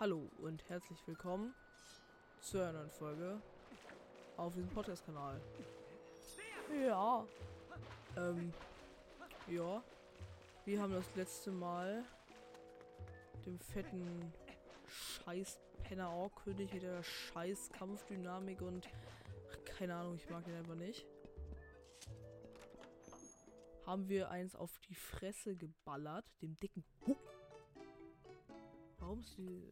Hallo und herzlich willkommen zu einer neuen Folge auf diesem Podcast-Kanal. Ja. Ähm, ja. Wir haben das letzte Mal dem fetten scheiß Penner Ork-König mit der scheiß Kampfdynamik und keine Ahnung, ich mag den einfach nicht. Haben wir eins auf die Fresse geballert, dem dicken. Huh. Warum ist die.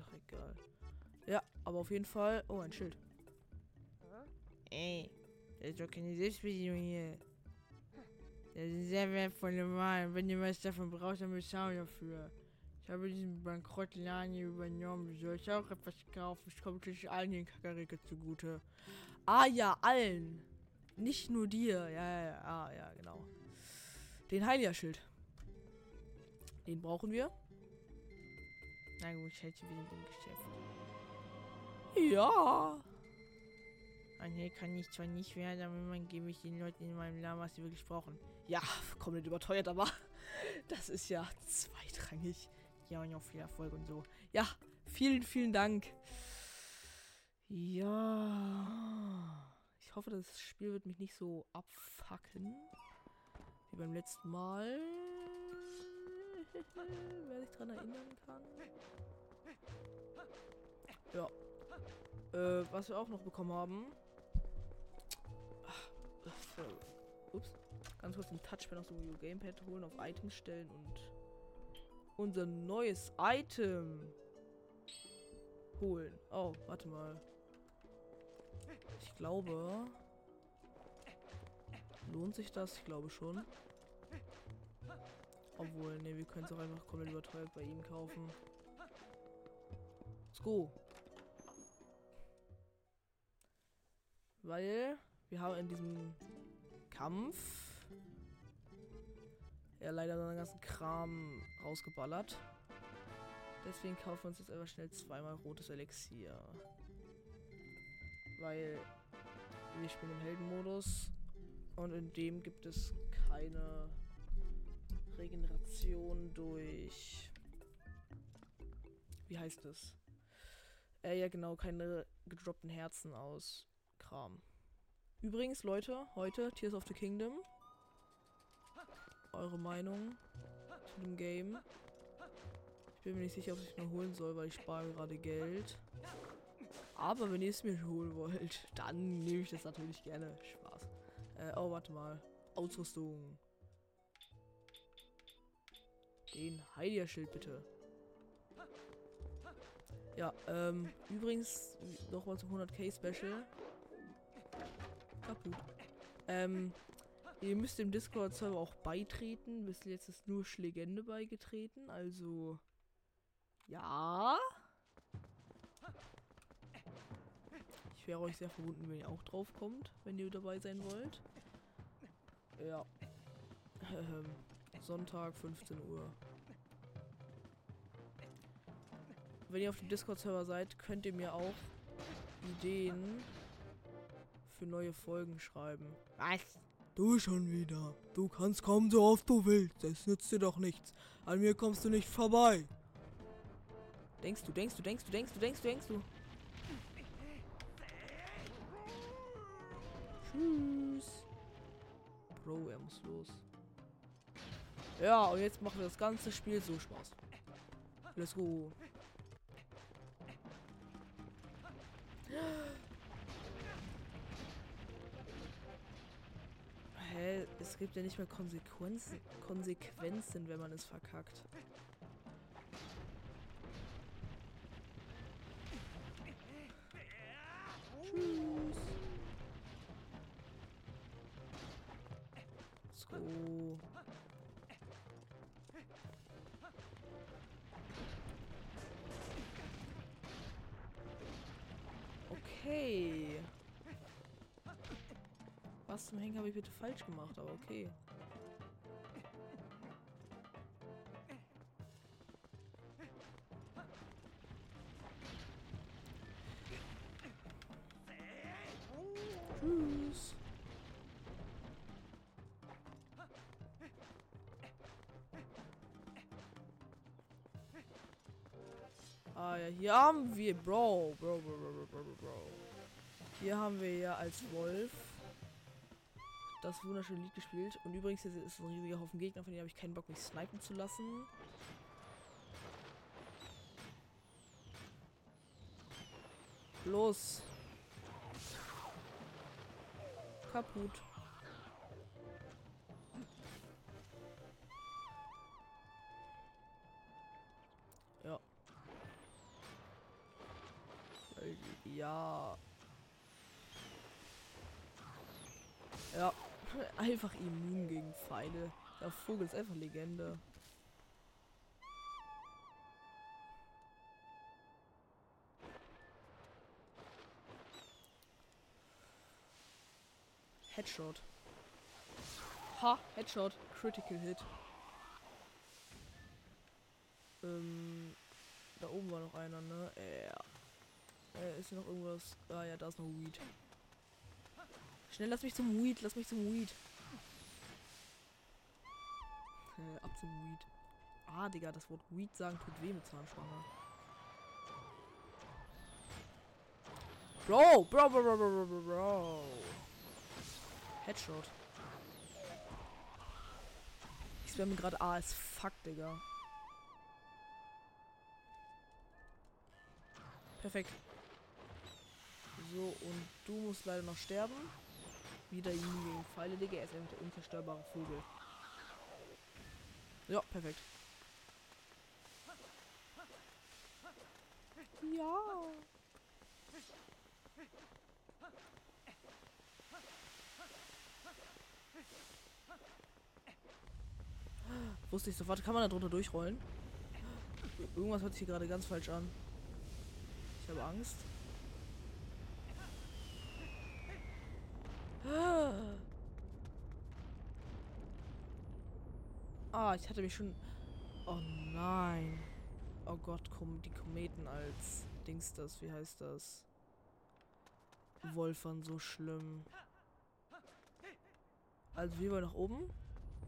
Ach, egal. Ja, aber auf jeden Fall. Oh, ein Schild. Ey, das ist doch keine Selbstbedienung hier. Das ist sehr wertvolle Wahl. Wenn ihr was davon braucht, dann bezahlen dafür. Ich habe diesen Bankrottladen hier übernommen. Soll ich auch etwas kaufen? Es kommt natürlich allen den Kakarike zugute. Ah ja, allen. Nicht nur dir. Ja, ja, ja, ah, ja, genau. Den Heilia-Schild. Den brauchen wir. Na gut, ich hätte wieder im Geschäft. Ja. Und hier kann ich zwar nicht werden, aber man gebe ich den Leuten in meinem Laden, was sie wirklich brauchen. Ja, komplett überteuert, aber das ist ja zweitrangig. Ja, und auch viel Erfolg und so. Ja, vielen, vielen Dank. Ja. Ich hoffe, das Spiel wird mich nicht so abfacken. Wie beim letzten Mal. Wer sich daran erinnern kann. Ja. Äh, was wir auch noch bekommen haben. Ach, äh, ups. Ganz kurz den Touchpad aus dem Gamepad holen, auf Items stellen und unser neues Item holen. Oh, warte mal. Ich glaube. Lohnt sich das? Ich glaube schon. Obwohl, ne, wir können es auch einfach komplett überteuert bei ihm kaufen. Let's go. Weil wir haben in diesem Kampf ja leider seinen ganzen Kram rausgeballert. Deswegen kaufen wir uns jetzt einfach schnell zweimal rotes Elixier. Weil wir spielen im Heldenmodus und in dem gibt es keine Regeneration durch. Wie heißt es? Äh, ja, genau, keine gedroppten Herzen aus Kram. Übrigens, Leute, heute Tears of the Kingdom. Eure Meinung zu dem Game? Ich bin mir nicht sicher, ob ich es mir holen soll, weil ich spare gerade Geld. Aber wenn ihr es mir holen wollt, dann nehme ich das natürlich gerne. Spaß. Äh, oh, warte mal. Ausrüstung. Den Heilia-Schild bitte. Ja, ähm, übrigens, nochmal zum 100k Special. Kaputt. Ähm, ihr müsst dem Discord-Server auch beitreten. Bis jetzt ist nur Schlegende beigetreten, also. Ja. Ich wäre euch sehr verbunden, wenn ihr auch drauf kommt, wenn ihr dabei sein wollt. Ja. Ähm, Sonntag, 15 Uhr. Wenn ihr auf dem Discord-Server seid, könnt ihr mir auch Ideen für neue Folgen schreiben. Was? Du schon wieder. Du kannst kommen, so oft du willst. Das nützt dir doch nichts. An mir kommst du nicht vorbei. Denkst du, denkst du, denkst du, denkst du, denkst du, denkst du. Tschüss. Bro, er muss los. Ja, und jetzt machen wir das ganze Spiel so Spaß. Let's go. Hä? Es gibt ja nicht mehr Konsequenzen, Konsequenzen, wenn man es verkackt. Habe ich bitte falsch gemacht, aber okay. Tschüss. Ah ja, hier haben wir Bro. Bro, Bro, Bro, Bro, Bro, Bro. Hier haben wir ja als Wolf das wunderschöne Lied gespielt. Und übrigens hier ist ein riesiger Haufen Gegner, von denen habe ich keinen Bock, mich snipen zu lassen. Los. Kaputt. Einfach immun gegen Pfeile. Der Vogel ist einfach Legende. Headshot. Ha, Headshot. Critical Hit. Ähm, da oben war noch einer, ne? Ja. Äh, ist hier noch irgendwas? Ah ja, da ist noch Weed. Schnell, lass mich zum Weed, lass mich zum Weed. Ab zum Weed. Ah, Digga, das Wort Weed sagen tut weh mit Zahnschwanger. Bro, bro, bro, bro, bro, bro, bro. Headshot. Ich spamme gerade A als fuck, Digga. Perfekt. So, und du musst leider noch sterben. Wieder ihn gegen Pfeile, Digga. Er ist einfach der unzerstörbare Vogel. Ja, perfekt. Ja. Wusste ich sofort. Kann man da drunter durchrollen? Irgendwas hört sich hier gerade ganz falsch an. Ich habe Angst. Ah, ich hatte mich schon... Oh nein. Oh Gott, kommen die Kometen als Dings das, wie heißt das? Wolfern so schlimm. Also wir wollen nach oben.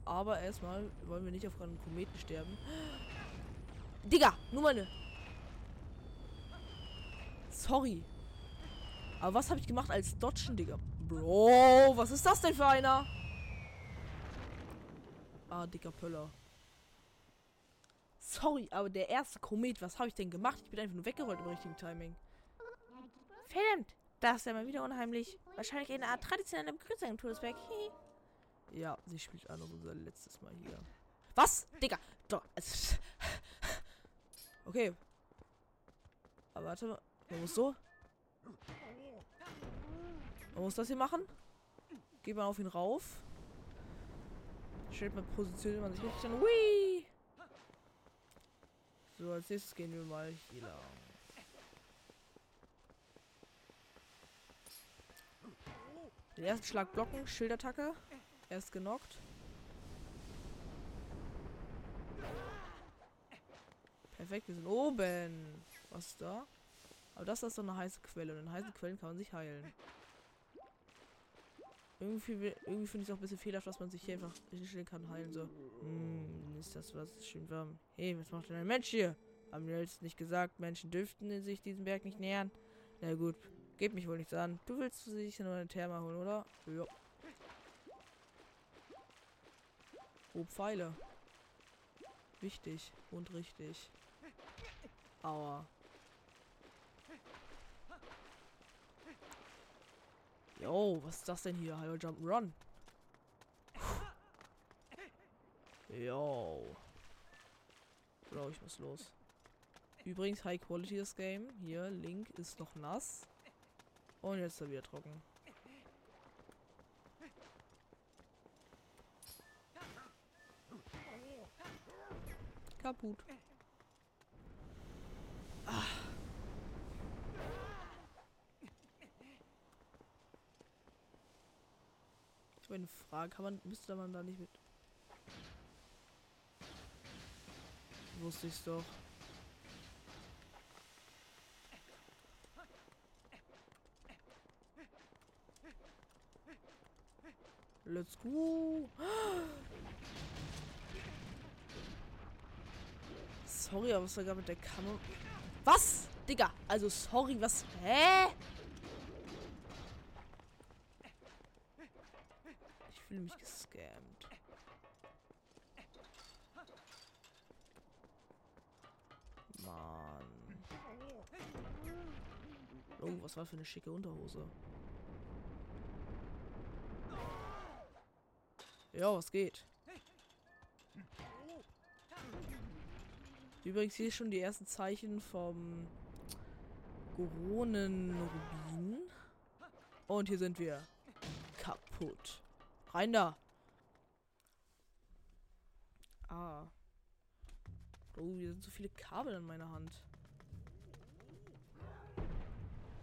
Aber erstmal wollen wir nicht auf einen Kometen sterben. Digga, nur meine. Sorry. Aber was habe ich gemacht als Dodgen, Digga? Bro, was ist das denn für einer? Ah, dicker Pöller. Sorry, aber der erste Komet, was habe ich denn gemacht? Ich bin einfach nur weggerollt im richtigen Timing. Verdammt, das ist ja mal wieder unheimlich. Wahrscheinlich eine Art traditionelle Begrüßung im Todesberg. ja, sie spielt auch noch unser letztes Mal hier. Was? Digga. Doch. Okay. Aber warte mal. Man muss so. Man muss das hier machen. Geht man auf ihn rauf. Stellt man positioniert man sich richtig an. Hui! So, als nächstes gehen wir mal hier lang. Den ersten Schlag blocken, Schildattacke. Er ist genockt. Perfekt, wir sind oben. Was ist da? Aber das ist doch eine heiße Quelle. Und in heißen Quellen kann man sich heilen. Irgendwie, irgendwie finde ich es auch ein bisschen fehlerhaft, dass man sich hier einfach hinstellen kann, heilen. So, hm, ist das was schön warm. Hey, was macht denn ein Mensch hier? Haben wir jetzt nicht gesagt, Menschen dürften sich diesem Berg nicht nähern? Na gut, geht mich wohl nichts an. Du willst sich nur eine Therma holen, oder? Ja. Oh, Pfeile. Wichtig und richtig. Aua. Yo, was ist das denn hier? Hallo Jump Run. Yo. Bro, ich muss los. Übrigens, High Quality das Game. Hier, Link ist noch nass. Und jetzt ist er wieder trocken. Kaputt. Eine Frage. Kann man, müsste man da nicht mit. Wusste ich's doch. Let's go. Sorry, aber gerade mit der Kamera. Was? Digga, also sorry, was? Hä? Ich fühle mich gescammt. Mann. Oh, was war für eine schicke Unterhose. Ja, was geht? Übrigens hier schon die ersten Zeichen vom Goronenrubin. Und hier sind wir. Kaputt. Rein da. Ah. Oh, hier sind so viele Kabel an meiner Hand.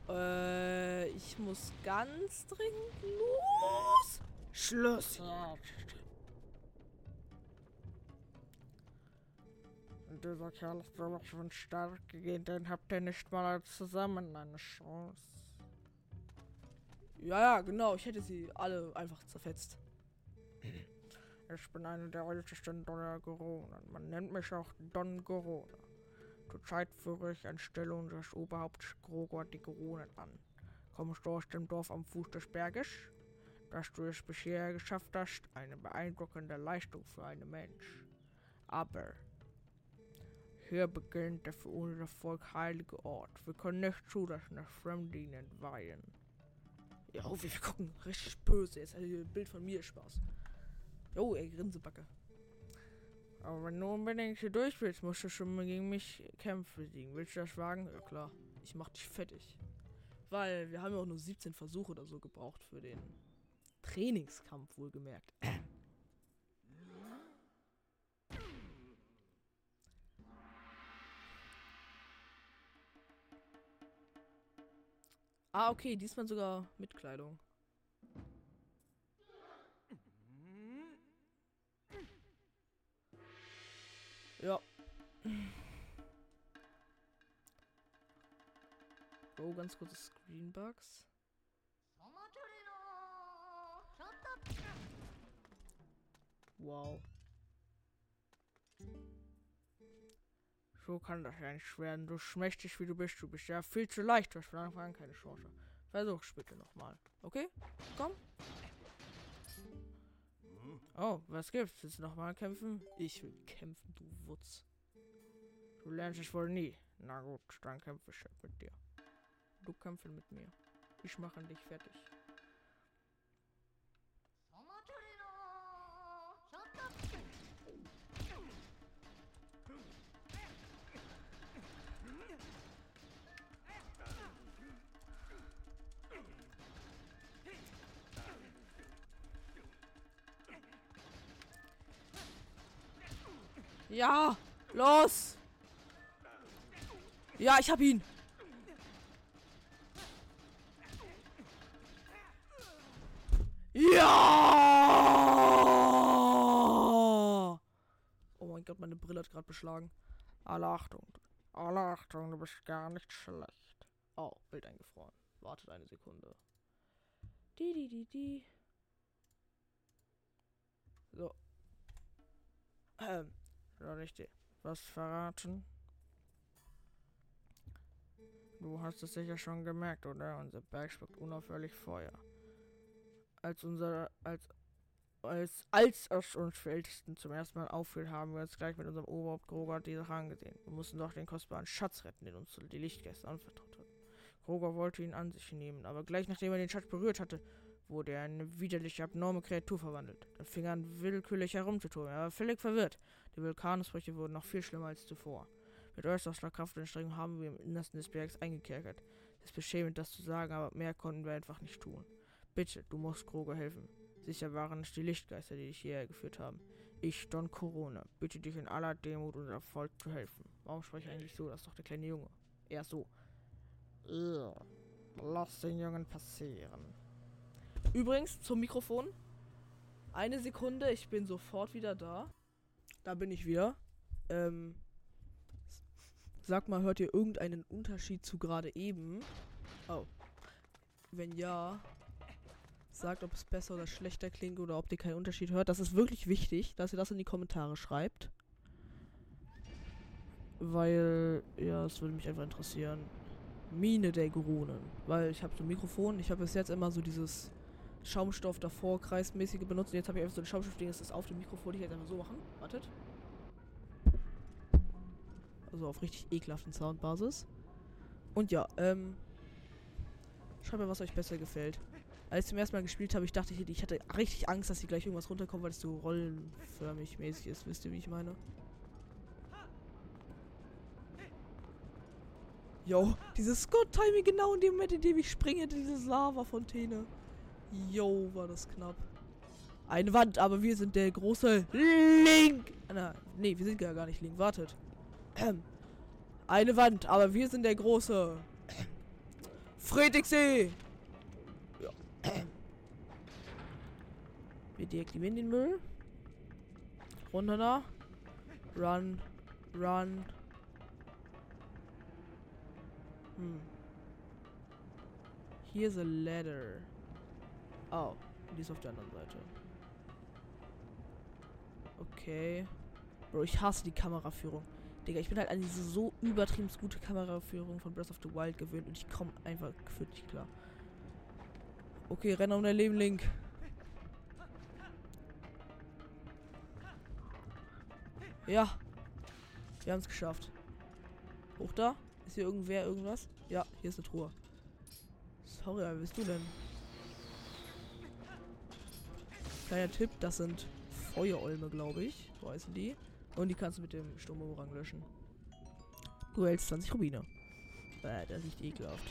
Äh, ich muss ganz dringend los. Schluss Dieser Kerl ist sowas von stark gegen den habt ihr nicht mal zusammen eine Chance. Ja, ja, genau. Ich hätte sie alle einfach zerfetzt. Ich bin einer der ältesten Donnergoronen. Man nennt mich auch Don Gorone. Zurzeit führe ich anstelle unseres Oberhaupts Grogor die Goronen an. Kommst du aus dem Dorf am Fuß des Berges? Dass du es bisher geschafft hast, eine beeindruckende Leistung für einen Mensch. Aber hier beginnt der für unser Volk heilige Ort. Wir können nicht zulassen, dass Fremde ihn entweihen. Ja, oh, wir gucken richtig böse. Jetzt hat ein Bild von mir Spaß. Oh, ey, Grinsebacke. Aber wenn du unbedingt hier durch willst, musst du schon mal gegen mich kämpfen. Willst du das wagen? Ja, klar. Ich mach dich fettig. Weil wir haben ja auch nur 17 Versuche oder so gebraucht für den Trainingskampf, wohlgemerkt. Ah, okay, diesmal sogar mit Kleidung. Ja. Oh, ganz kurze Screenbugs. Wow. So kann das ja nicht werden. So schmächtig wie du bist, du bist ja viel zu leicht. Du hast von Anfang an keine Chance. Versuch's bitte nochmal. Okay? Komm. Oh, was gibt's? Willst du nochmal kämpfen? Ich will kämpfen, du Wutz. Du lernst es wohl nie. Na gut, dann kämpfe ich halt mit dir. Du kämpfen mit mir. Ich mache dich fertig. Ja, los. Ja, ich hab ihn. Ja! Oh mein Gott, meine Brille hat gerade beschlagen. Alle Achtung. Alle Achtung, du bist gar nicht schlecht. Oh, Bild eingefroren. Wartet eine Sekunde. Die, die, die, die. So. Ähm. Soll ich dir was verraten? Du hast es sicher schon gemerkt, oder? Unser Berg spuckt unaufhörlich Feuer. Als unser, als, als, als es uns für Ältesten zum ersten Mal auffiel, haben wir uns gleich mit unserem Oberhaupt Groger die Sache angesehen. Wir mussten doch den kostbaren Schatz retten, den uns die Lichtgäste anvertraut hatten. Groger wollte ihn an sich nehmen, aber gleich nachdem er den Schatz berührt hatte, wurde er in eine widerliche, abnorme Kreatur verwandelt. Dann fing er an, willkürlich herumzutun. Er war völlig verwirrt. Die Vulkanausbrüche wurden noch viel schlimmer als zuvor. Mit äußerster Kraft und Anstrengung haben wir im Innersten des Bergs eingekerkert. Es ist beschämend, das zu sagen, aber mehr konnten wir einfach nicht tun. Bitte, du musst Kroger helfen. Sicher waren es die Lichtgeister, die dich hierher geführt haben. Ich, Don Corona, bitte dich in aller Demut und Erfolg zu helfen. Warum spreche ich eigentlich so? Das ist doch der kleine Junge. Er so. Ja, lass den Jungen passieren. Übrigens zum Mikrofon. Eine Sekunde, ich bin sofort wieder da. Da bin ich wieder. Ähm, sag mal, hört ihr irgendeinen Unterschied zu gerade eben? Oh. Wenn ja, sagt, ob es besser oder schlechter klingt oder ob ihr keinen Unterschied hört. Das ist wirklich wichtig, dass ihr das in die Kommentare schreibt. weil, ja, es würde mich einfach interessieren. Mine der Grunen. Weil ich habe so ein Mikrofon, ich habe bis jetzt immer so dieses Schaumstoff davor kreismäßige benutzt. Und jetzt habe ich einfach so ein Schaumstoffding, das ist auf dem Mikrofon. Ich jetzt einfach so machen. Wartet. Also auf richtig ekelhaften Soundbasis. Und ja, ähm. Schreibt mir, was euch besser gefällt. Als ich zum ersten Mal gespielt habe, ich dachte, ich, ich hatte richtig Angst, dass hier gleich irgendwas runterkommt, weil es so rollenförmig mäßig ist. Wisst ihr, wie ich meine? Yo, dieses Scott-Timing genau in dem Moment, in dem ich springe, diese Lava-Fontäne. Yo, war das knapp. Eine Wand, aber wir sind der große Link. Na, nee, wir sind ja gar nicht Link. Wartet. Eine Wand, aber wir sind der große Friedrichsee. Ja. Wir deaktivieren den Müll. Runter da. Run. Run. Hm. Here's a ladder. Oh, die ist auf der anderen Seite. Okay. Bro, ich hasse die Kameraführung. Digga, ich bin halt an diese so übertrieben gute Kameraführung von Breath of the Wild gewöhnt und ich komme einfach gefühlt nicht klar. Okay, renn um dein Leben, Link. Ja. Wir haben es geschafft. Hoch da? Ist hier irgendwer irgendwas? Ja, hier ist eine Truhe. Sorry, wer bist du denn? Kleiner Tipp, das sind Feuerolme, glaube ich. So heißen die. Und die kannst du mit dem Sturmbumerang löschen. Du hältst 20 Rubine. Äh, das riecht ekelhaft.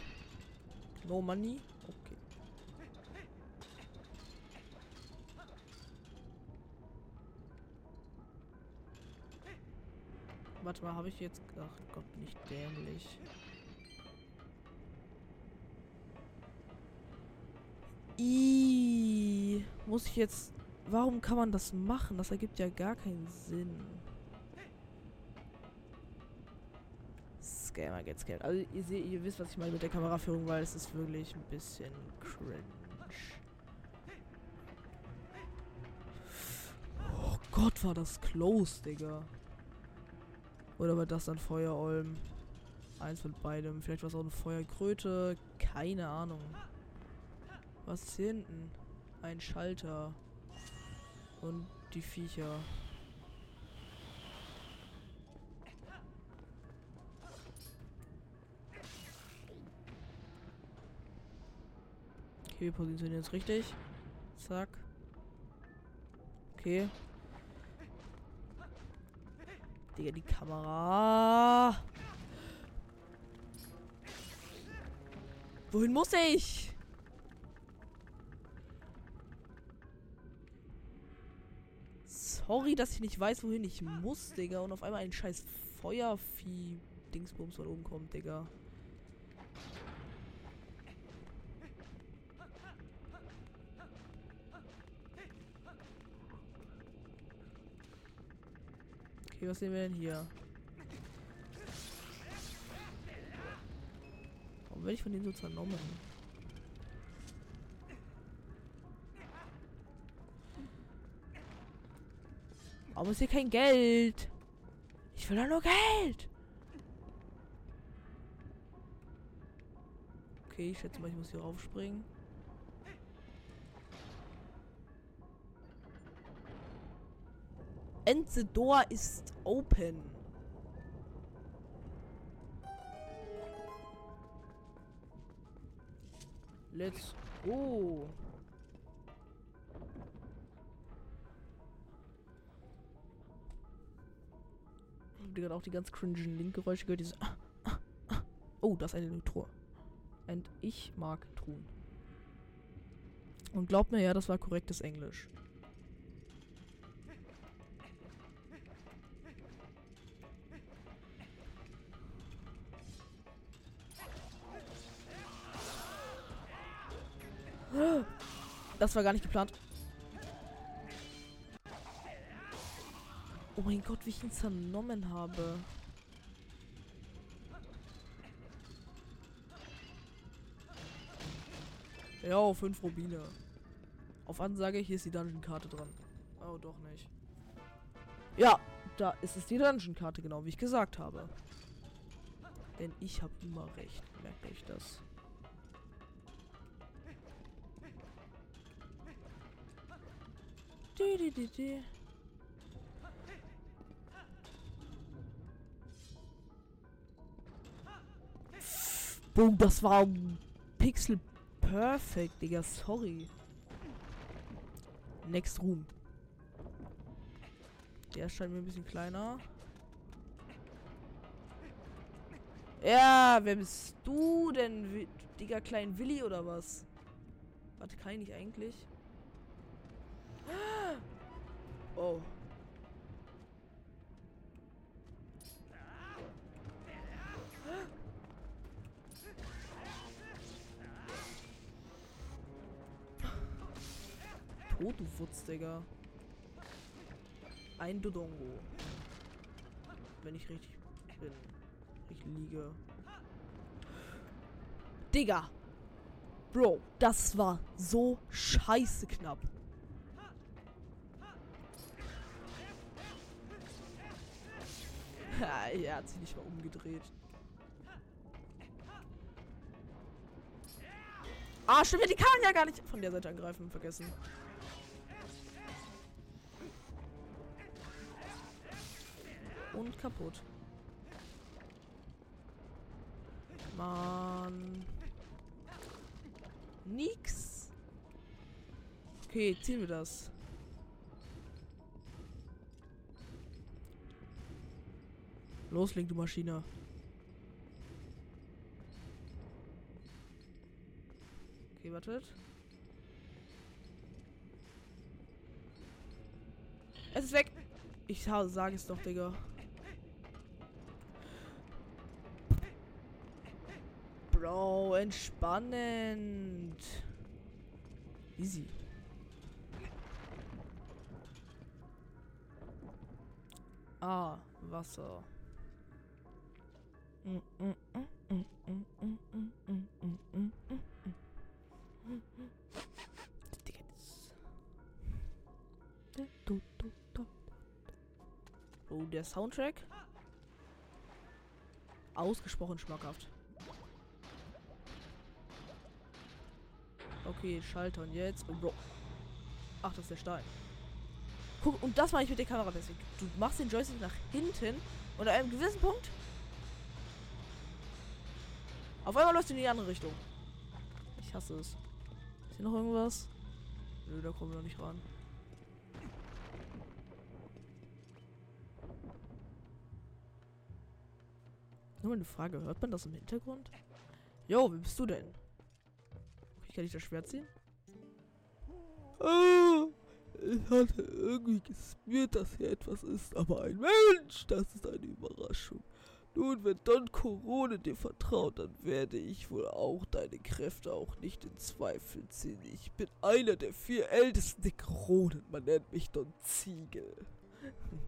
No money? Okay. Warte mal, habe ich jetzt... Ach Gott, nicht dämlich. I muss ich jetzt... Warum kann man das machen? Das ergibt ja gar keinen Sinn. Scammer gets scammed. Also ihr seht, ihr wisst, was ich meine mit der Kameraführung, weil es ist wirklich ein bisschen cringe. Oh Gott, war das close, Digga. Oder war das dann Feuerolm? Eins mit beidem. Vielleicht war es auch eine Feuerkröte. Keine Ahnung. Was ist hier hinten? Ein Schalter. Und die Viecher. Okay, wir positionieren uns richtig. Zack. Okay. Digga, die Kamera. Wohin muss ich? Sorry, dass ich nicht weiß, wohin ich muss, Digga. Und auf einmal ein scheiß Feuervieh-Dingsbums von oben kommt, Digga. Okay, was sehen wir denn hier? Warum werde ich von denen so zernommen? Warum ist hier kein Geld? Ich will doch nur Geld! Okay, ich schätze mal, ich muss hier raufspringen. And the door is open. Let's go. Gerade auch die ganz cringen Link-Geräusche gehört. Dieses. Oh, das ist eine Truhe. Und ich mag Truhen. Und glaubt mir, ja, das war korrektes Englisch. Das war gar nicht geplant. Mein Gott, wie ich ihn zernommen habe. Ja, fünf Rubine. Auf Ansage, hier ist die Dungeon-Karte dran. Oh, doch nicht. Ja, da ist es die Dungeon-Karte, genau wie ich gesagt habe. Denn ich habe immer recht. Merkt euch das. Die, die, die, Boom, das war Pixel Perfect, Digga. Sorry. Next Room. Der scheint mir ein bisschen kleiner. Ja, wer bist du denn? Digga, klein Willi oder was? Warte, kann ich nicht eigentlich? Oh. Futz, Digga. Ein Dodongo. Wenn ich richtig bin. Ich liege. Digga! Bro, das war so scheiße knapp. Er hat sich nicht mal umgedreht. Ah, stimmt, die kann ja gar nicht von der Seite angreifen. Vergessen. Und kaputt. Mann. Nix. Okay, ziehen wir das. Los, Link, du Maschine. Okay, wartet. Es ist weg. Ich sage es doch, Digga. Bro, entspannend. Easy. Ah, Wasser. Oh, der Soundtrack. Ausgesprochen schmackhaft. Okay, Schalter und jetzt. Oh, Bro. Ach, das ist der Stein. Guck, und das mache ich mit der Kamera deswegen. Du machst den Joystick nach hinten und an einem gewissen Punkt. Auf einmal läuft in die andere Richtung. Ich hasse es. Ist hier noch irgendwas? Nö, da kommen wir noch nicht ran. Nur eine Frage, hört man das im Hintergrund? Jo, wie bist du denn? Kann ich das Schwert ziehen? Ah, ich hatte irgendwie gespürt, dass hier etwas ist, aber ein Mensch, das ist eine Überraschung. Nun, wenn Don Corone dir vertraut, dann werde ich wohl auch deine Kräfte auch nicht in Zweifel ziehen. Ich bin einer der vier ältesten Nekronen. Man nennt mich Don Ziegel.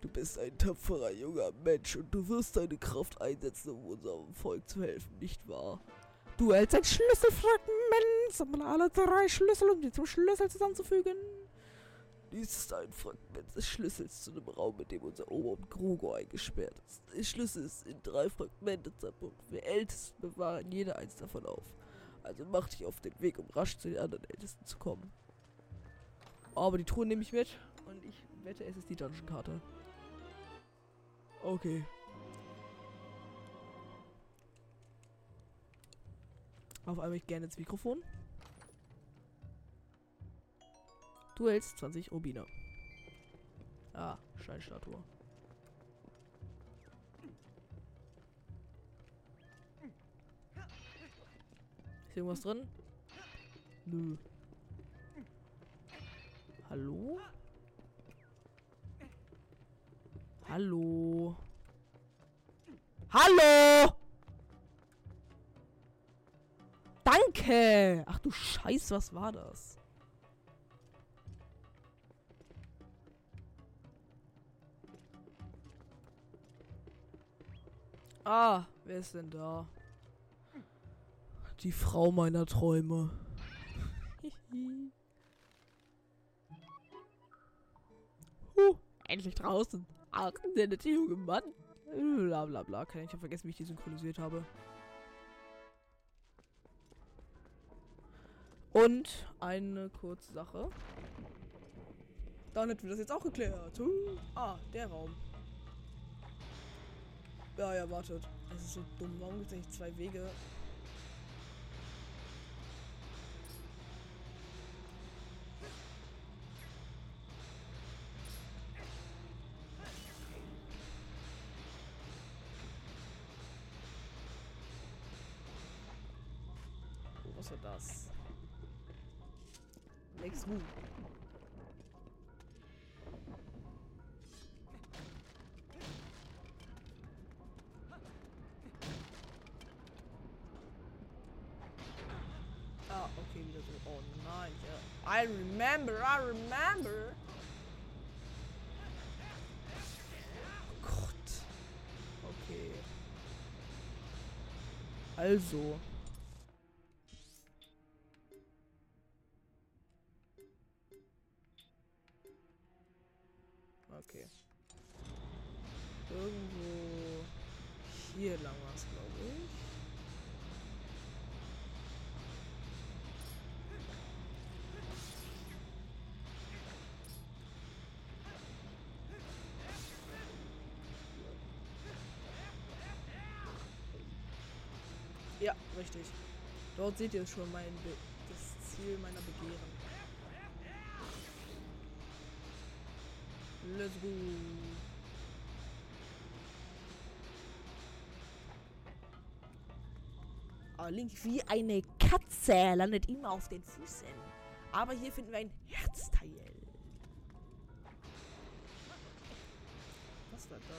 Du bist ein tapferer junger Mensch und du wirst deine Kraft einsetzen, um unserem Volk zu helfen, nicht wahr? Du hältst ein Schlüsselfragment. Sammle alle drei Schlüssel, um die zum Schlüssel zusammenzufügen. Dies ist ein Fragment des Schlüssels zu dem Raum, in dem unser Oberhaupt Grogo eingesperrt ist. Der Schlüssel ist in drei Fragmente zerbunden. Wir Ältesten bewahren jeder eins davon auf. Also mach dich auf den Weg, um rasch zu den anderen Ältesten zu kommen. Aber die Truhe nehme ich mit und ich wette, es ist die Dungeon-Karte. Okay. Auf einmal ich gerne ins Mikrofon. Du hältst 20 Rubine. Ah, Steinstatue. Ist irgendwas drin? Nö. Hallo? Hallo? Hallo? Danke! Ach du Scheiß, was war das? Ah, wer ist denn da? Die Frau meiner Träume. huh, endlich draußen. Ach, der nette junge Mann. Bla bla bla. Kann ich habe vergessen, wie ich die synchronisiert habe. Und eine kurze Sache. Dann hätten wir das jetzt auch geklärt. Ah, der Raum. Ja, ja, wartet. Es ist so dumm. Warum gibt es nicht zwei Wege? Ist denn das? Next move. Ah, okay, wieder so. Oh nein, ja. I remember, I remember. Oh Gott. Okay. Also. Okay. Irgendwo hier lang war es, glaube ich. Ja, richtig. Dort seht ihr schon mein Be das Ziel meiner Begehren. Let's go. Ah, Link wie eine Katze landet immer auf den Füßen. Aber hier finden wir ein Herzteil. Was war da?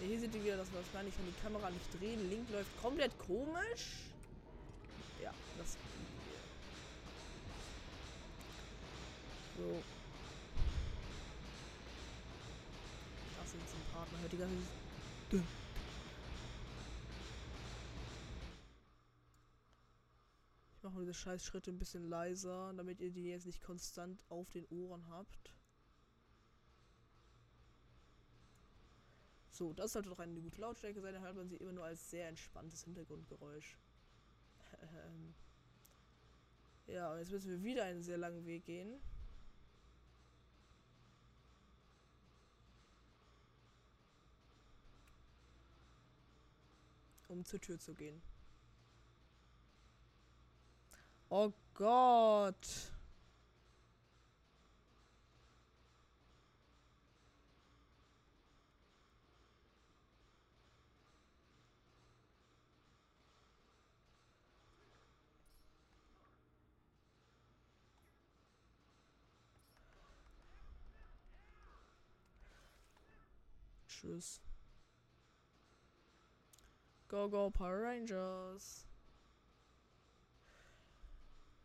Ja, hier seht ihr wieder, dass man wahrscheinlich kann die Kamera nicht drehen. Link läuft komplett komisch. Ja, das. So. Das sind zum Partner. Ganze. Dünn. Ich mache diese scheiß Schritte ein bisschen leiser, damit ihr die jetzt nicht konstant auf den Ohren habt. So, das sollte doch eine gute Lautstärke sein, dann hört man sie immer nur als sehr entspanntes Hintergrundgeräusch. Ähm. ja, und jetzt müssen wir wieder einen sehr langen Weg gehen. Um zur Tür zu gehen. Oh Gott. Tschüss. Go, go, Power Rangers.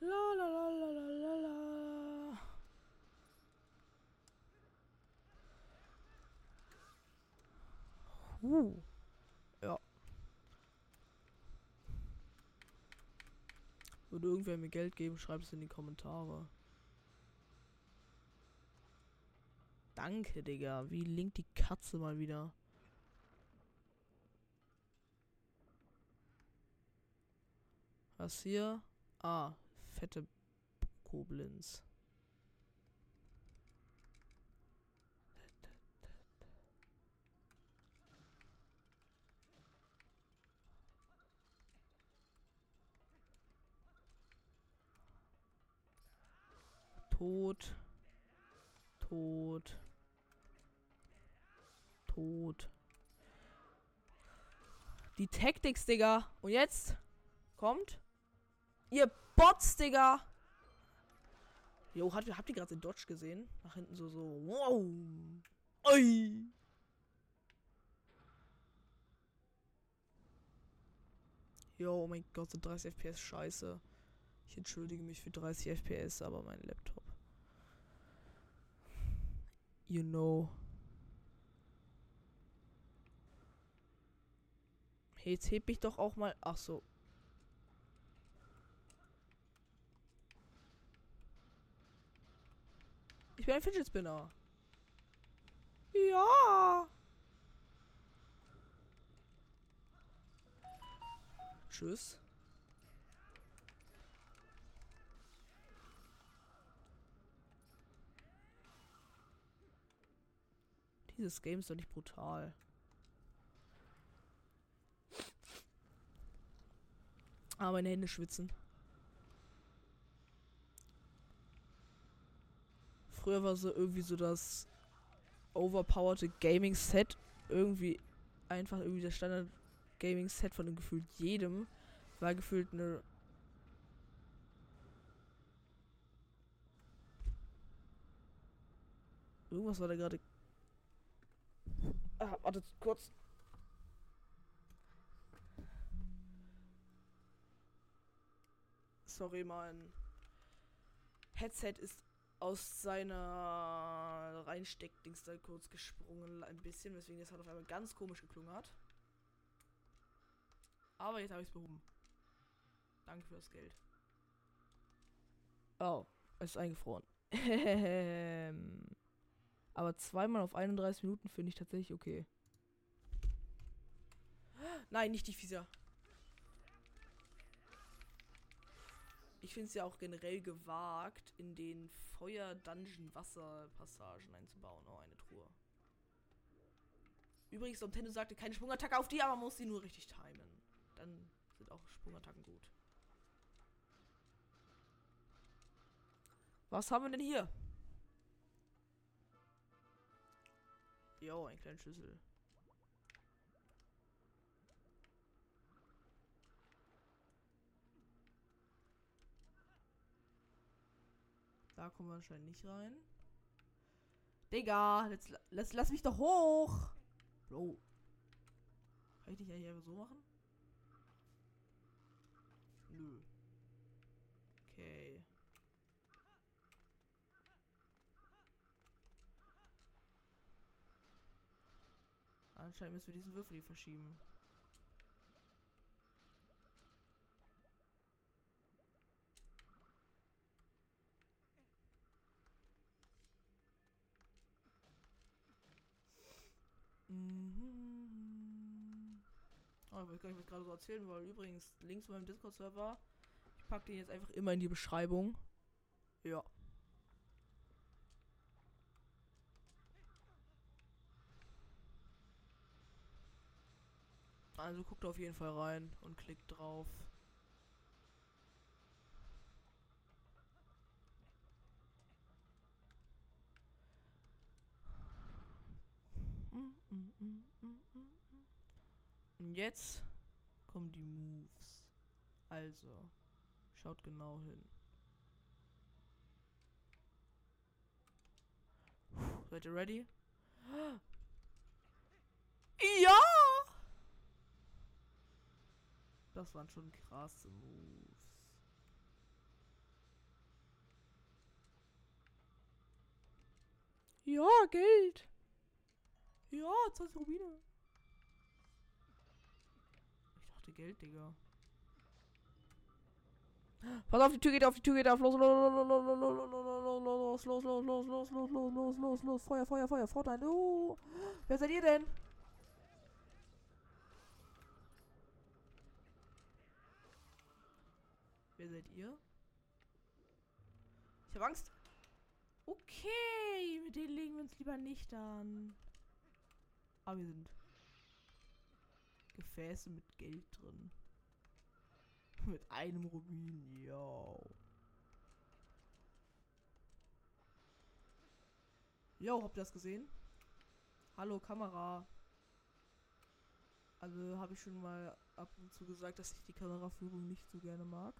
La la la la la la la. Uh. Ja. Würde irgendwer mir Geld geben, schreibt es in die Kommentare. Danke, Digga. Wie linkt die Katze mal wieder? Was hier? Ah, fette Koblenz. Tot. Tot. Tot. Die Tactics, Digga. Und jetzt? Kommt? Ihr Bots, Digga. Jo, hat, habt ihr gerade den Dodge gesehen? Nach hinten so, so. Wow. Oi. Jo, oh mein Gott, sind 30 FPS scheiße. Ich entschuldige mich für 30 FPS, aber mein Laptop. You know. Hey, jetzt heb ich doch auch mal. Ach so. Bin ein Fidget Spinner. Ja. Tschüss. Dieses Game ist doch nicht brutal. Aber meine Hände schwitzen. Früher war so irgendwie so das overpowerte Gaming Set irgendwie einfach irgendwie das Standard Gaming Set von gefühlt jedem war gefühlt eine Irgendwas war da gerade Ah, warte kurz. Sorry, mein Headset ist aus seiner Reinsteckdings da kurz gesprungen ein bisschen, weswegen das halt auf einmal ganz komisch geklungen hat. Aber jetzt habe ich es behoben. Danke für das Geld. Oh, es ist eingefroren. Aber zweimal auf 31 Minuten finde ich tatsächlich okay. Nein, nicht die Fieser. Ich finde es ja auch generell gewagt, in den Feuer-Dungeon-Wasser-Passagen einzubauen. Oh, eine Truhe. Übrigens, Nintendo sagte keine Sprungattacke auf die, aber man muss sie nur richtig timen. Dann sind auch Sprungattacken gut. Was haben wir denn hier? Jo, ein kleiner Schlüssel. Da kommen wir anscheinend nicht rein. Digga, jetzt, lass, lass mich doch hoch. Bro. Kann ich nicht eigentlich einfach so machen? Nö. Okay. Anscheinend müssen wir diesen Würfel hier verschieben. Mhm. Oh, ich gar nicht, was ich gerade so erzählen wollte. Übrigens, Links zu meinem Discord-Server. Ich packe den jetzt einfach immer in die Beschreibung. Ja. Also guckt auf jeden Fall rein und klickt drauf. Und jetzt kommen die Moves. Also, schaut genau hin. Seid ihr ready? Ja! Das waren schon krasse Moves. Ja, Geld. Ja, 20 Rubine. Geld, Digga. Pass auf, die Tür geht auf, die Tür geht auf. Los, los, los, los, los, los, los, los, los, los, los, los, los, los, los, los, Feuer, Feuer, Feuer, Fortnite. Oh. Wer seid ihr denn? Wer seid ihr? Ich habe Angst. Okay, mit denen legen wir uns lieber nicht an. Aber wir sind Gefäße mit Geld drin. mit einem Rubin, yo. Yo, habt ihr das gesehen? Hallo Kamera. Also habe ich schon mal ab und zu gesagt, dass ich die Kameraführung nicht so gerne mag.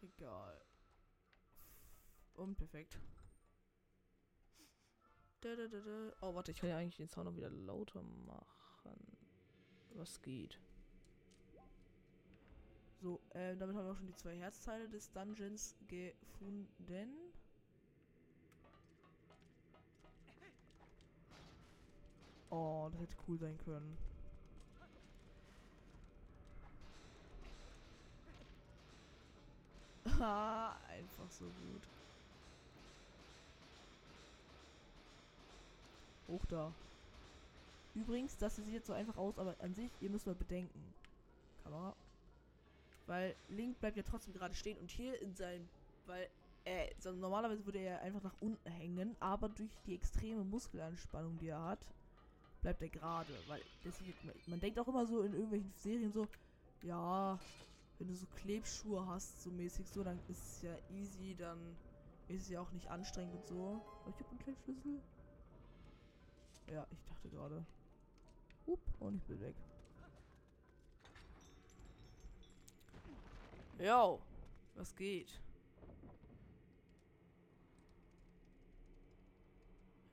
Egal. Und perfekt. Oh, warte, ich kann ja eigentlich den Sound noch wieder lauter machen. Was geht? So, äh, damit haben wir auch schon die zwei Herzteile des Dungeons gefunden. Oh, das hätte cool sein können. Einfach so gut. Hoch da. Übrigens, das sieht jetzt so einfach aus, aber an sich, ihr müsst mal bedenken. Kamera. Weil Link bleibt ja trotzdem gerade stehen und hier in seinem. Weil äh, so normalerweise würde er einfach nach unten hängen, aber durch die extreme Muskelanspannung, die er hat, bleibt er gerade. Weil das, man denkt auch immer so in irgendwelchen Serien so, ja, wenn du so Klebschuhe hast, so mäßig so, dann ist es ja easy, dann ist es ja auch nicht anstrengend und so. Aber ich habe einen kleinen Schlüssel. Ja, ich dachte gerade. Up, und ich bin weg. Yo, was geht?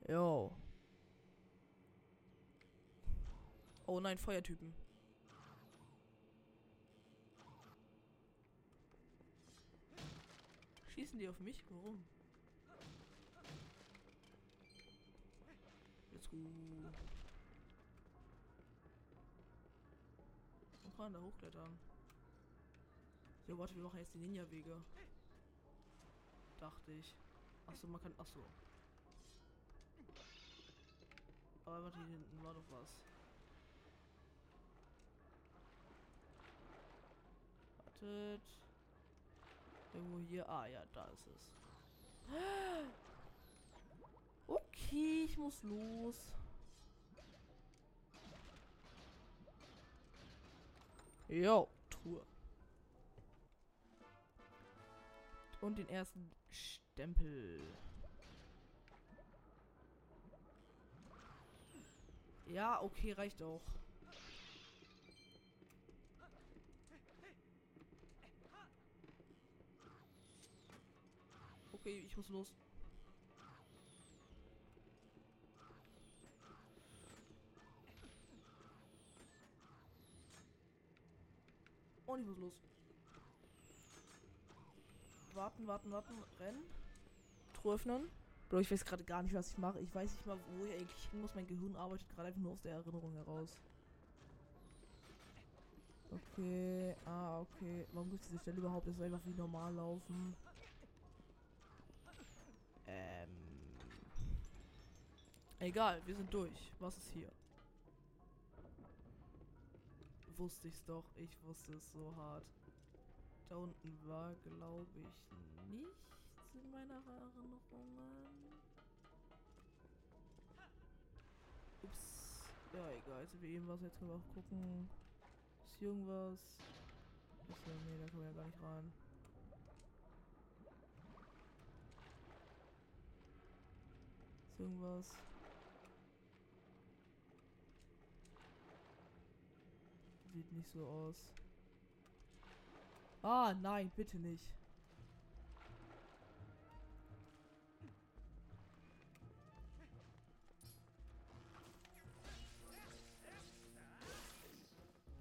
Yo. Oh nein, Feuertypen. Schießen die auf mich? Warum? Let's go. Man kann da hochklettern. Ja, warte, wir machen jetzt die Ninja-Wege. Dachte ich. Achso, man kann. Achso. Aber warte, hier hinten war doch was. Wartet. Irgendwo hier. Ah, ja, da ist es. Okay, ich muss los. Jo, Truhe. Und den ersten Stempel. Ja, okay, reicht auch. Okay, ich muss los. Und ich muss los. Warten, warten, warten. Rennen. Truhe öffnen. Bro, ich weiß gerade gar nicht, was ich mache. Ich weiß nicht mal, wo ich eigentlich hin muss. Mein Gehirn arbeitet gerade einfach nur aus der Erinnerung heraus. Okay, ah, okay. Warum gibt es diese Stelle überhaupt? Das soll einfach wie normal laufen. Ähm. Egal, wir sind durch. Was ist hier? Wusste ich's doch. Ich wusste es so hart. Da unten war, glaube ich, nichts in meiner Erinnerungen. Ups. Ja, egal. Jetzt wir eben was. Jetzt können wir auch gucken. Ist hier irgendwas? Achso, nee, da können wir ja gar nicht rein. Ist irgendwas? Sieht nicht so aus. Ah, nein, bitte nicht.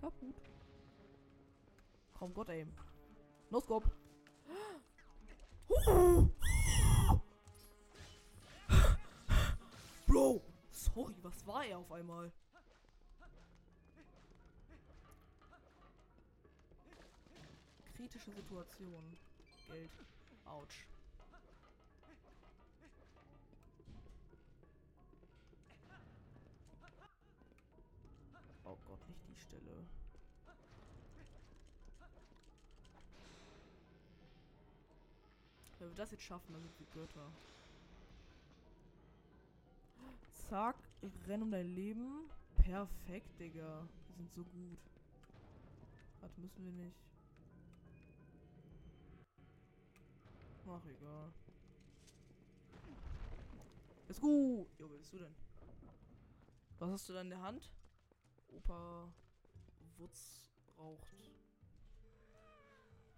Ja, gut. Komm, Gott, aim. No scope. Bro, sorry, was war er auf einmal? Kritische Situation. Geld. Autsch. Oh Gott, nicht die Stelle. Wenn wir das jetzt schaffen, dann sind wir Götter. Zack, renn um dein Leben. Perfekt, Digga. Wir sind so gut. Warte, müssen wir nicht. Ach, egal. Let's go! Jo, wer bist du denn? Was hast du da in der Hand? Opa Wutz raucht.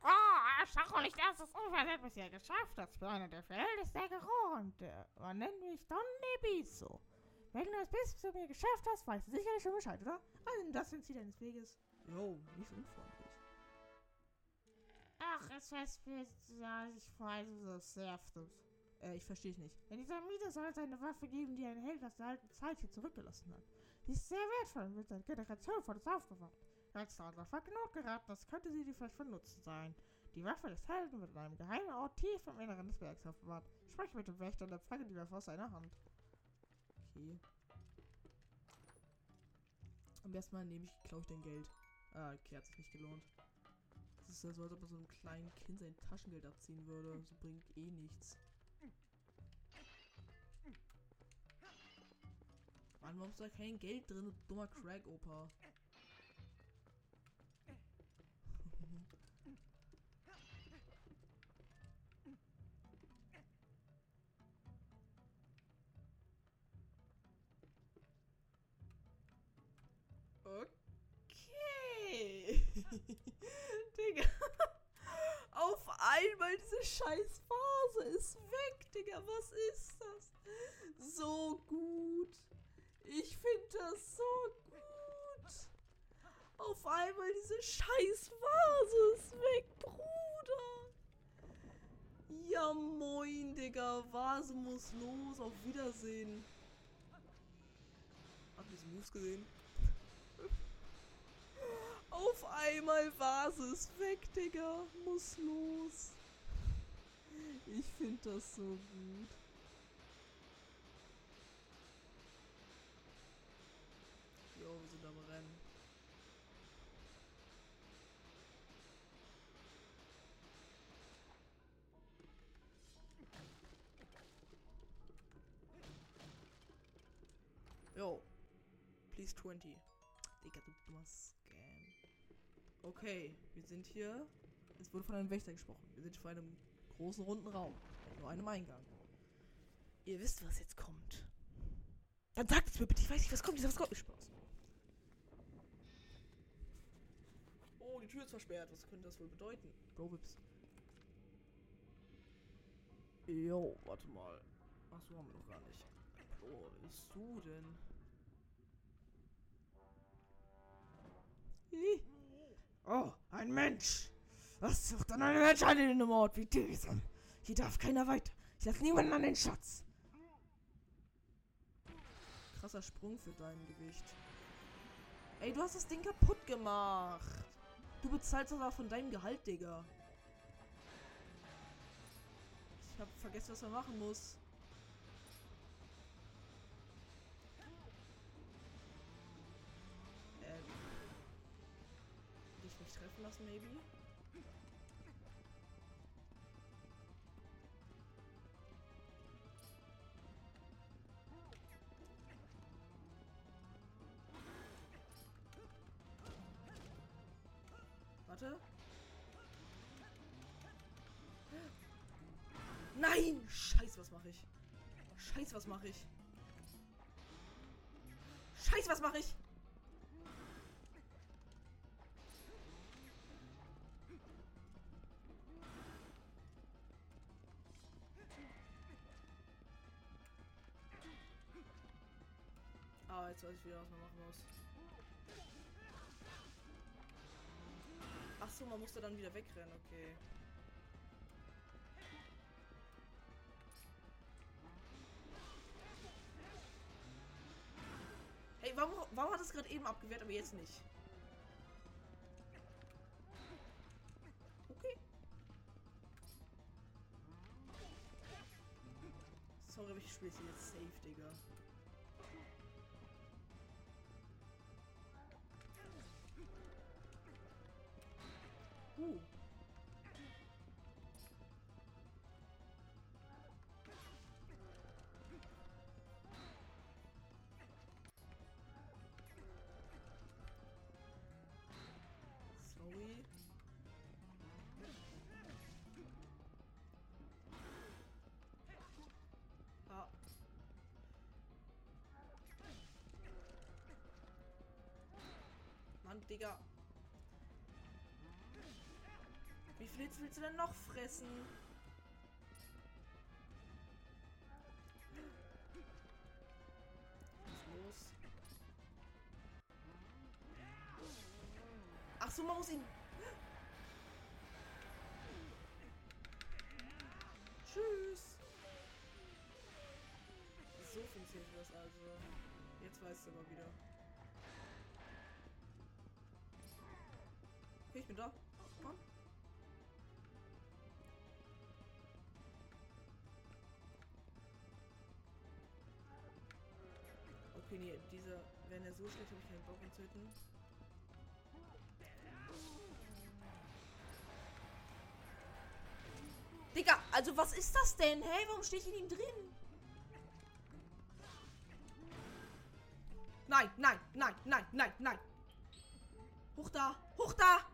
Ah, schau nicht, dass es unversehrt bisher geschafft. Ich bin einer der Verhältnisse der Geronte. Man nennt mich Don Nebiso. Wenn du es bis zu mir geschafft hast, weißt du sicherlich schon Bescheid, oder? Also, das sind sie deines Weges. Jo, nicht unfreundlich. Ach, es heißt mir, ja, ich weiß, so sehr Äh, ich verstehe nicht. In dieser Miete soll es eine Waffe geben, die ein Held aus der alten Zeit hier zurückgelassen hat. Die ist sehr wertvoll und wird seit Generationen von uns aufbewahrt. Als da unser Vergnügen geraten das könnte sie dir vielleicht von Nutzen sein. Die Waffe des Helden wird an einem geheimen Ort tief im Inneren des Bergs aufbewahrt. Spreche mit dem Wächter und empfange die Waffe aus seiner Hand. Okay. Ersten Mal nehme ich, klaue ich dein Geld. Ah, okay, hat sich nicht gelohnt. Ist ja so, als ob man so einem kleinen Kind sein Taschengeld abziehen würde. Das bringt eh nichts. Mann, warum ist da kein Geld drin, du dummer Crack-Opa? Einmal diese scheiß Phase ist weg, Digga. Was ist das? So gut. Ich finde das so gut. Auf einmal diese scheiß Vase ist weg, Bruder. Ja moin, Digga. Vase muss los. Auf Wiedersehen. Hab diese Moves gesehen? Auf einmal Vase ist weg, Digga. Muss los. Ich finde das so gut. Jo, wir sind am Rennen. Jo. Please 20. Digga, du dummer Scam. Okay, wir sind hier. Es wurde von einem Wächter gesprochen. Wir sind vor einem großen runden Raum. Mit nur einem Eingang. Ihr wisst, was jetzt kommt. Dann sagt es mir bitte, ich weiß nicht, was kommt. Was kommt? Spaß. Oh, die Tür ist versperrt. Was könnte das wohl bedeuten? Bro, Wips. Jo, warte mal. Ach so, haben wir noch gar nicht. Wer bist du denn? Oh, ein Mensch! Was sucht dann ein Mensch an in einem Ort wie diesem? Hier darf keiner weiter. Ich lasse niemanden an den Schatz. Krasser Sprung für dein Gewicht. Ey, du hast das Ding kaputt gemacht. Du bezahlst das aber von deinem Gehalt, Digga. Ich hab vergessen, was man machen muss. Ähm. Dich nicht treffen lassen, maybe? Warte. Nein! Scheiß, was mache ich? Scheiß, was mache ich? Scheiß, was mache ich? Ah, jetzt weiß ich wieder, was man machen muss. Ach so, man musste dann wieder wegrennen, okay. Hey, warum, warum hat es gerade eben abgewehrt, aber jetzt nicht? Okay. Sorry, aber ich spiele jetzt safe, Digga. Mann, Digga. Wie viel Hits willst du denn noch fressen? Was los? Ach so, man muss ihn. Tschüss. So funktioniert das also. Jetzt weißt du aber wieder. Ich bin da. Komm. Okay, nee, diese, wenn er so schlecht, habe ich keinen Bock zu töten. Digga, also was ist das denn? Hey, warum stehe ich in ihm drin? Nein, nein, nein, nein, nein, nein. Hoch da, hoch da.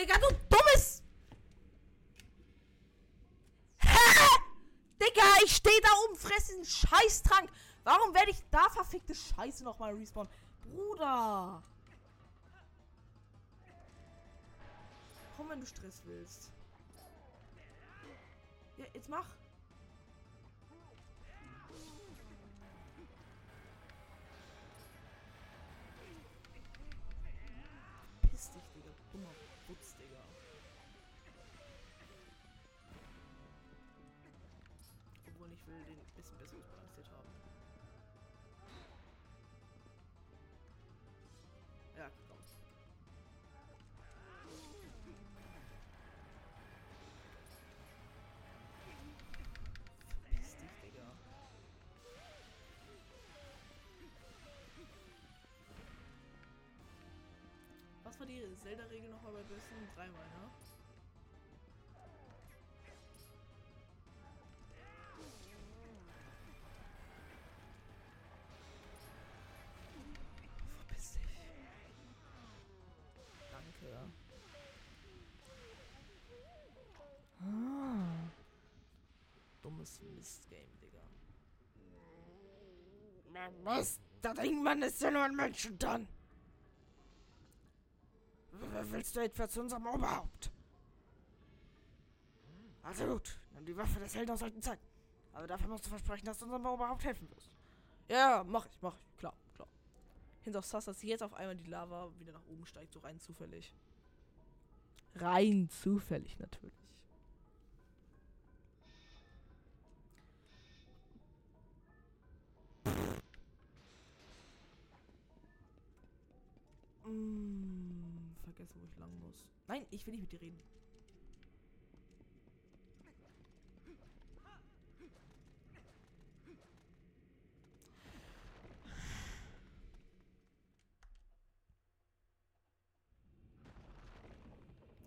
Digga, du dummes. Hä? Digga, ich stehe da oben, fresse diesen Scheißtrank. Warum werde ich da verfickte Scheiße nochmal respawnen? Bruder. Komm, wenn du Stress willst. Ja, jetzt mach. Piss dich, will den bisschen besser ausbalanciert haben. Ja, komm. Verpiss dich, Digga. Was war die Zelda-Regel nochmal bei Besten? Dreimal, ne? Mistgame, Digga. Was? Das Ding, ist ja nur ein Menschen dann. Willst du etwa zu unserem Oberhaupt? Also gut, nimm die Waffe des Helden aus alten Zeiten. Aber dafür musst du versprechen, dass du unserem Oberhaupt helfen wirst. Ja, mach ich, mach ich. Klar, klar. Hinter auch sass, dass jetzt auf einmal die Lava wieder nach oben steigt, so rein zufällig. Rein zufällig natürlich. Mm, vergesse, wo ich lang muss. Nein, ich will nicht mit dir reden.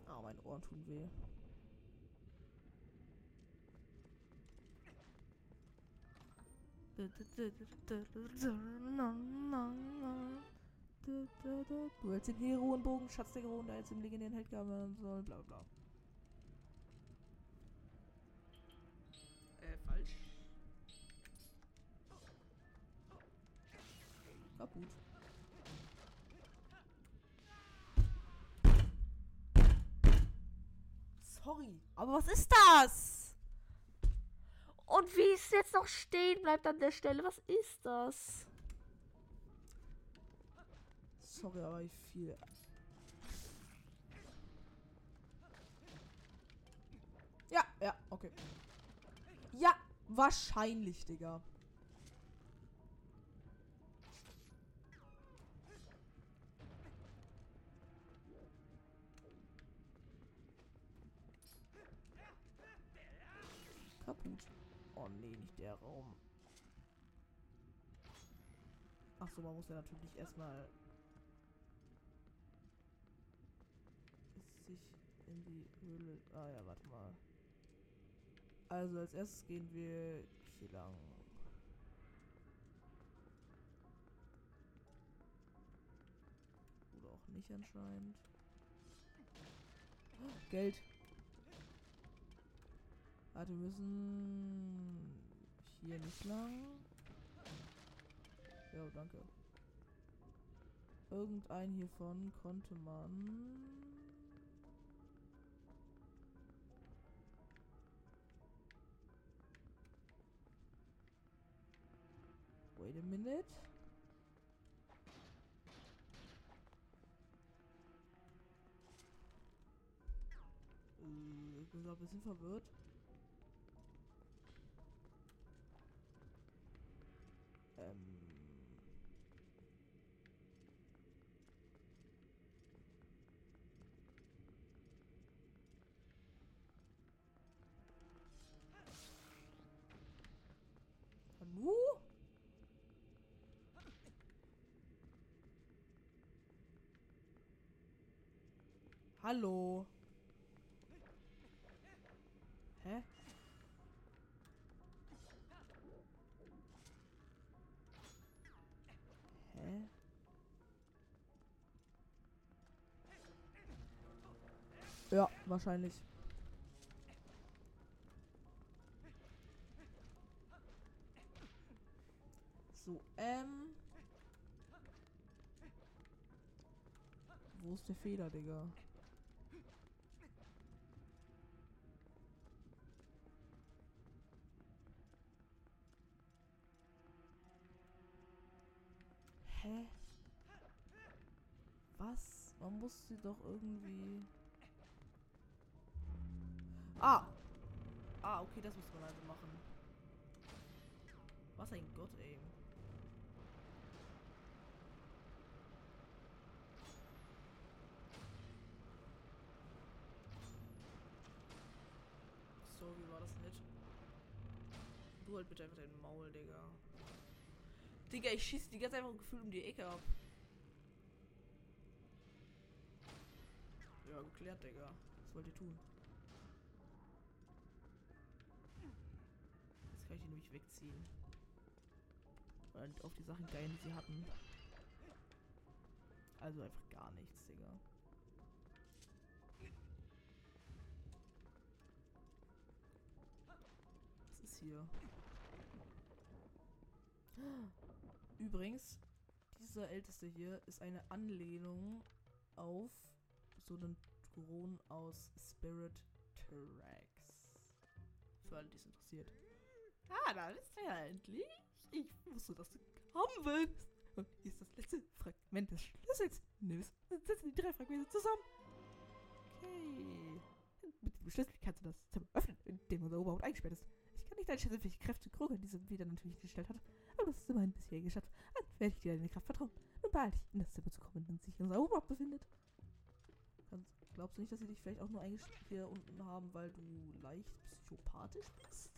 Ah, meine Ohren tun weh. Du hältst den Heroenbogen, Schatz der Heroen, der jetzt im legendären Held gaben soll, bla bla. Äh, falsch. Kaputt. Sorry, aber was ist das? Und wie es jetzt noch stehen bleibt an der Stelle, was ist das? Sorry, aber ich viel. Ja, ja, okay. Ja, wahrscheinlich, Digga. Kaputt. Oh nee, nicht der Raum. Ach so, man muss ja natürlich erstmal in die Höhle. Ah ja, warte mal. Also als erstes gehen wir hier lang. Oder auch nicht anscheinend. Oh, Geld. Warte, wir müssen hier nicht lang. Ja, danke. Irgendein hiervon konnte man. Wait a minute. Äh, ich bin gerade ein bisschen verwirrt. Hallo. Hä? Hä? Ja, wahrscheinlich. So, ähm. Wo ist der Fehler, Digga? Muss sie doch irgendwie. Ah! Ah, okay, das muss man also machen. Was ein Gott, ey. So, wie war das nicht? Du halt bitte einfach dein Maul, Digga. Digga, ich schieße die ganze einfach gefühlt um die Ecke ab. Ja, geklärt, Digga. Was wollt ihr tun? Jetzt kann ich die nämlich wegziehen. Und auf die Sachen geilen, die sie hatten. Also einfach gar nichts, Digga. Was ist hier? Übrigens, dieser älteste hier ist eine Anlehnung auf Thron aus Spirit Tracks. Für alle, die es interessiert. Ah, da bist du ja endlich. Ich wusste, dass du kommen willst. Und hier ist das letzte Fragment des Schlüssels. Nimm es und setze die drei Fragmente zusammen. Okay. Mit dem Schlüssel kannst du das Zimmer öffnen, in dem unser Oberhaupt eingesperrt ist. Ich kann nicht einschätzen, welche Kräfte Kroger in diesem wieder natürlich gestellt hat. Aber das ist immerhin bisher geschafft. Dann werde ich dir deine Kraft vertrauen. Nun behalte ich in das Zimmer zu kommen, dem sich unser Oberhaupt befindet. Glaubst du nicht, dass sie dich vielleicht auch nur eingestellt hier unten haben, weil du leicht psychopathisch bist?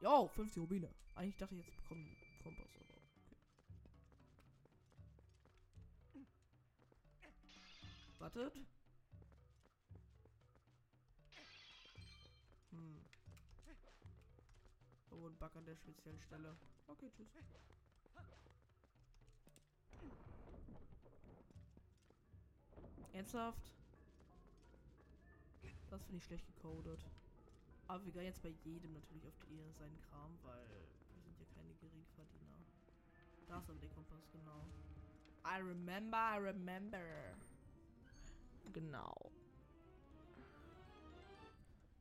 Jo, 50 Rubine. Eigentlich dachte ich jetzt bekommen Kompass, aber okay. Wartet. Hm. Oh, ein Bug an der speziellen Stelle. Okay, tschüss. Ernsthaft? Das finde ich schlecht gecodet. Aber wir gehen jetzt bei jedem natürlich auf die, seinen Kram, weil wir sind ja keine Geringverdiener. Da ist aber der Kompass, genau. I remember, I remember. Genau.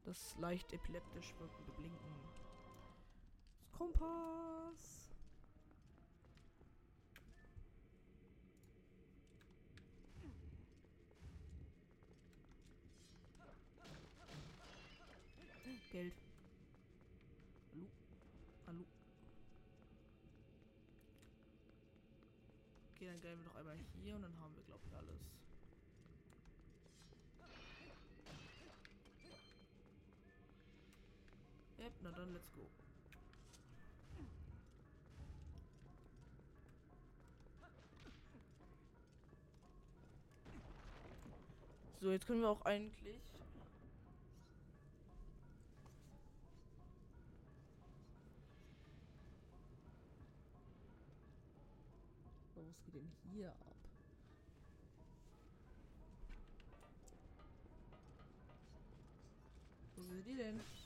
Das leicht epileptisch wirkende Blinken. Das Kompass. Geld. Hallo? Hallo? Okay, dann gehen wir noch einmal hier und dann haben wir, glaube ich, alles. Yep, na dann, let's go. So, jetzt können wir auch eigentlich Wo sind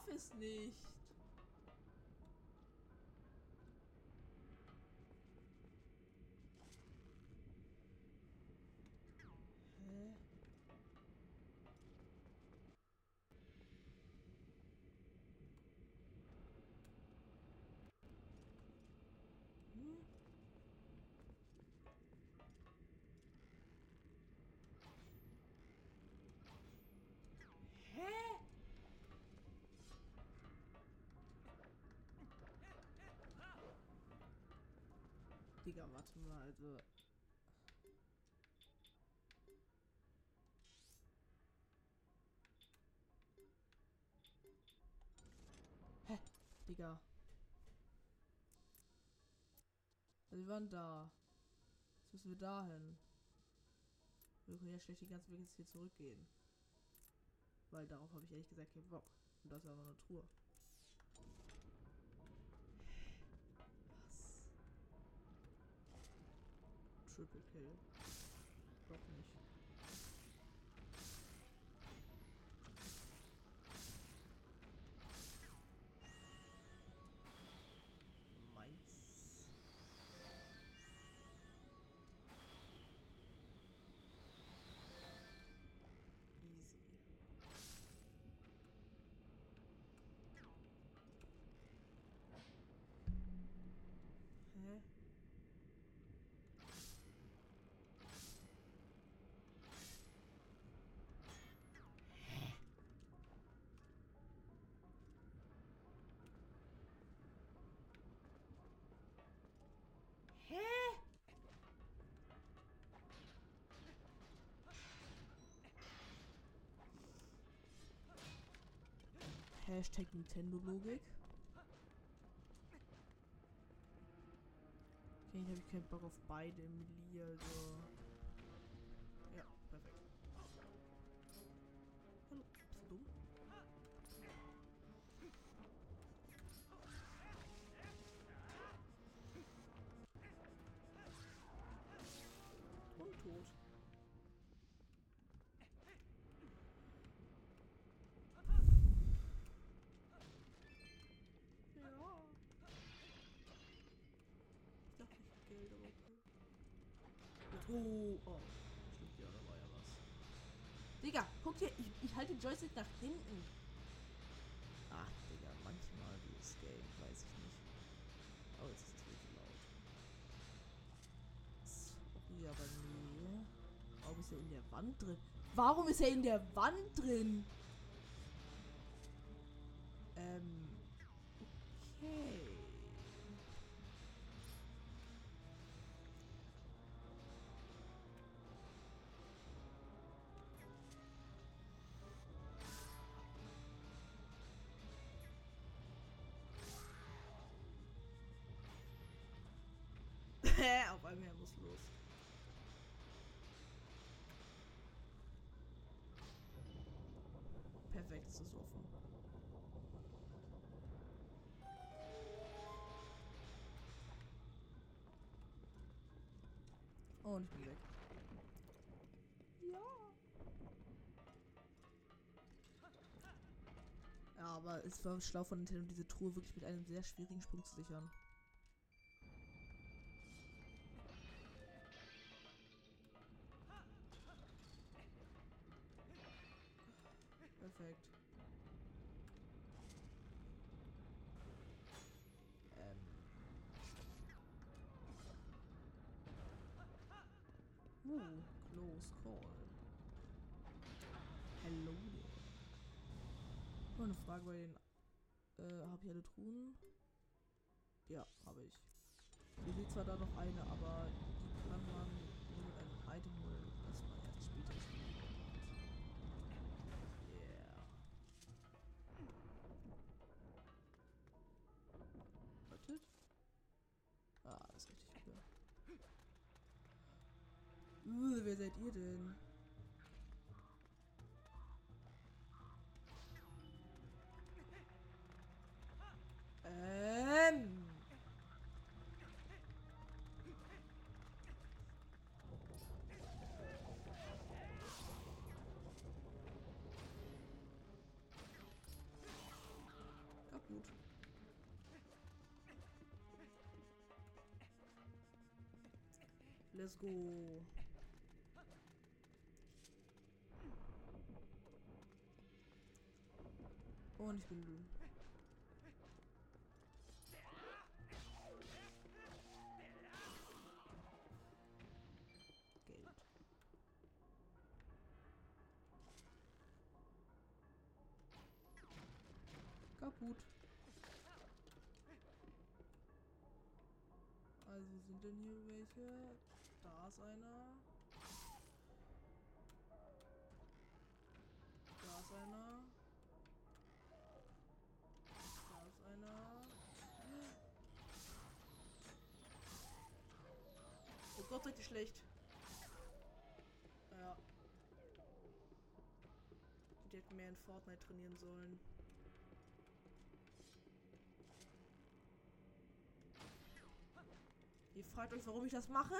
Raff es nicht. Hä? Hm? Hä? Digga, warte mal, also. Hä? Digga. Also wir waren da. Jetzt müssen wir dahin. Wir können ja schlecht den ganzen Weg jetzt hier zurückgehen. Weil darauf habe ich ehrlich gesagt keinen Bock. Und das ist aber eine Truhe. Triple Kill. Doch nicht. Hashtag Nintendo-Logik. Okay, ich habe keinen Bock auf beide Melee, also. Oh, oh. Stimmt, ja, da war ja was. Digga, guck dir, ich, ich halte den Joystick nach hinten. Ach, Digga, manchmal dieses Game, weiß ich nicht. Oh, jetzt ist es wirklich laut. Sorry, aber nee. Warum ist er in der Wand drin? Warum ist er in der Wand drin? Perfekt, es ist offen. Und ich bin weg. Ja. Ja, aber es war schlau von Nintendo, diese Truhe wirklich mit einem sehr schwierigen Sprung zu sichern. Habe ich alle Truhen? Ja, habe ich. Hier liegt zwar da noch eine, aber die kann man nur mit einem Item holen, das man erst später spielen. Yeah. Wartet. Ah, das ist richtig cool. Uh, wer seid ihr denn? Let's go. Und ich bin Lou. Geld. Also sind denn hier welche? Da ist einer. Da ist einer. Da ist einer. Oh Gott, richtig schlecht. Ja. Die hätten mehr in Fortnite trainieren sollen. Ihr fragt euch, warum ich das mache?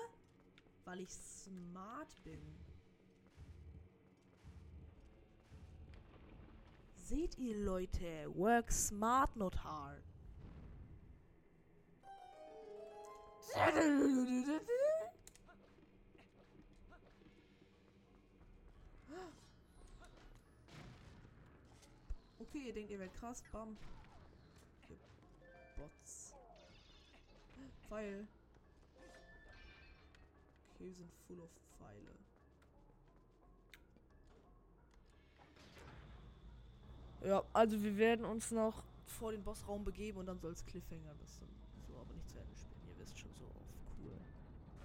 Weil ich smart bin. Seht ihr Leute, work smart, not hard. Okay, ihr denkt, ihr werdet krass. Bam. Bots. Pfeil. Okay, sind full of Pfeile. Ja, also wir werden uns noch vor den Bossraum begeben und dann soll es Cliffhanger das dann so aber nicht zu Ende spielen. Ihr wisst schon so auf cool.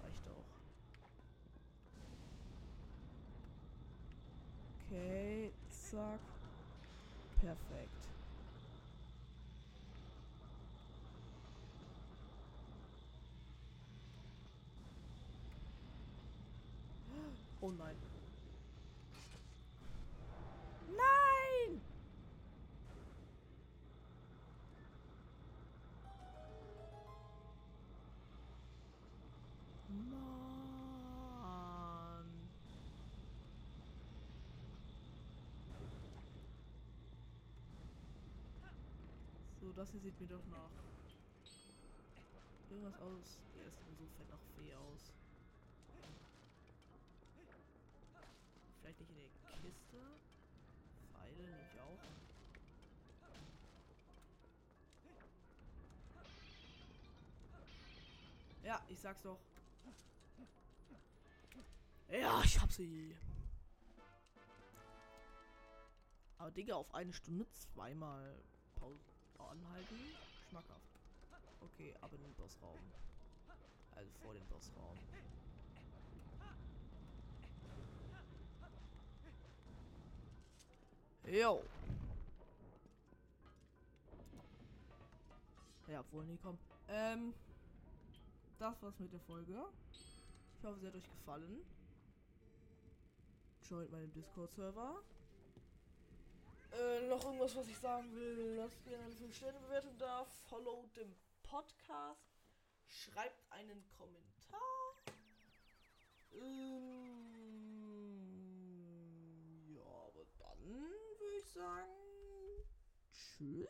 Reicht auch. Okay, zack. Perfekt. Oh nein. Nein! Mann. So, das hier sieht mir doch nach. Irgendwas aus. Der ist so fett nach Fee aus. Kiste. Pfeile ich auch. Ja, ich sag's doch. Ja, ich hab sie. Aber Digga, auf eine Stunde zweimal Pause anhalten. Schmackhaft. Okay, ab in den Bossraum. Also vor dem Bossraum. Jo. Ja, obwohl, nee, komm. Ähm, das war's mit der Folge. Ich hoffe, sie hat euch gefallen. Joint meinem Discord-Server. Äh, noch irgendwas, was ich sagen will. Lasst gerne eine 5-Sterne-Bewertung da. Follow den Podcast. Schreibt einen Kommentar. Ähm, ja, aber dann sagen. Tschüss.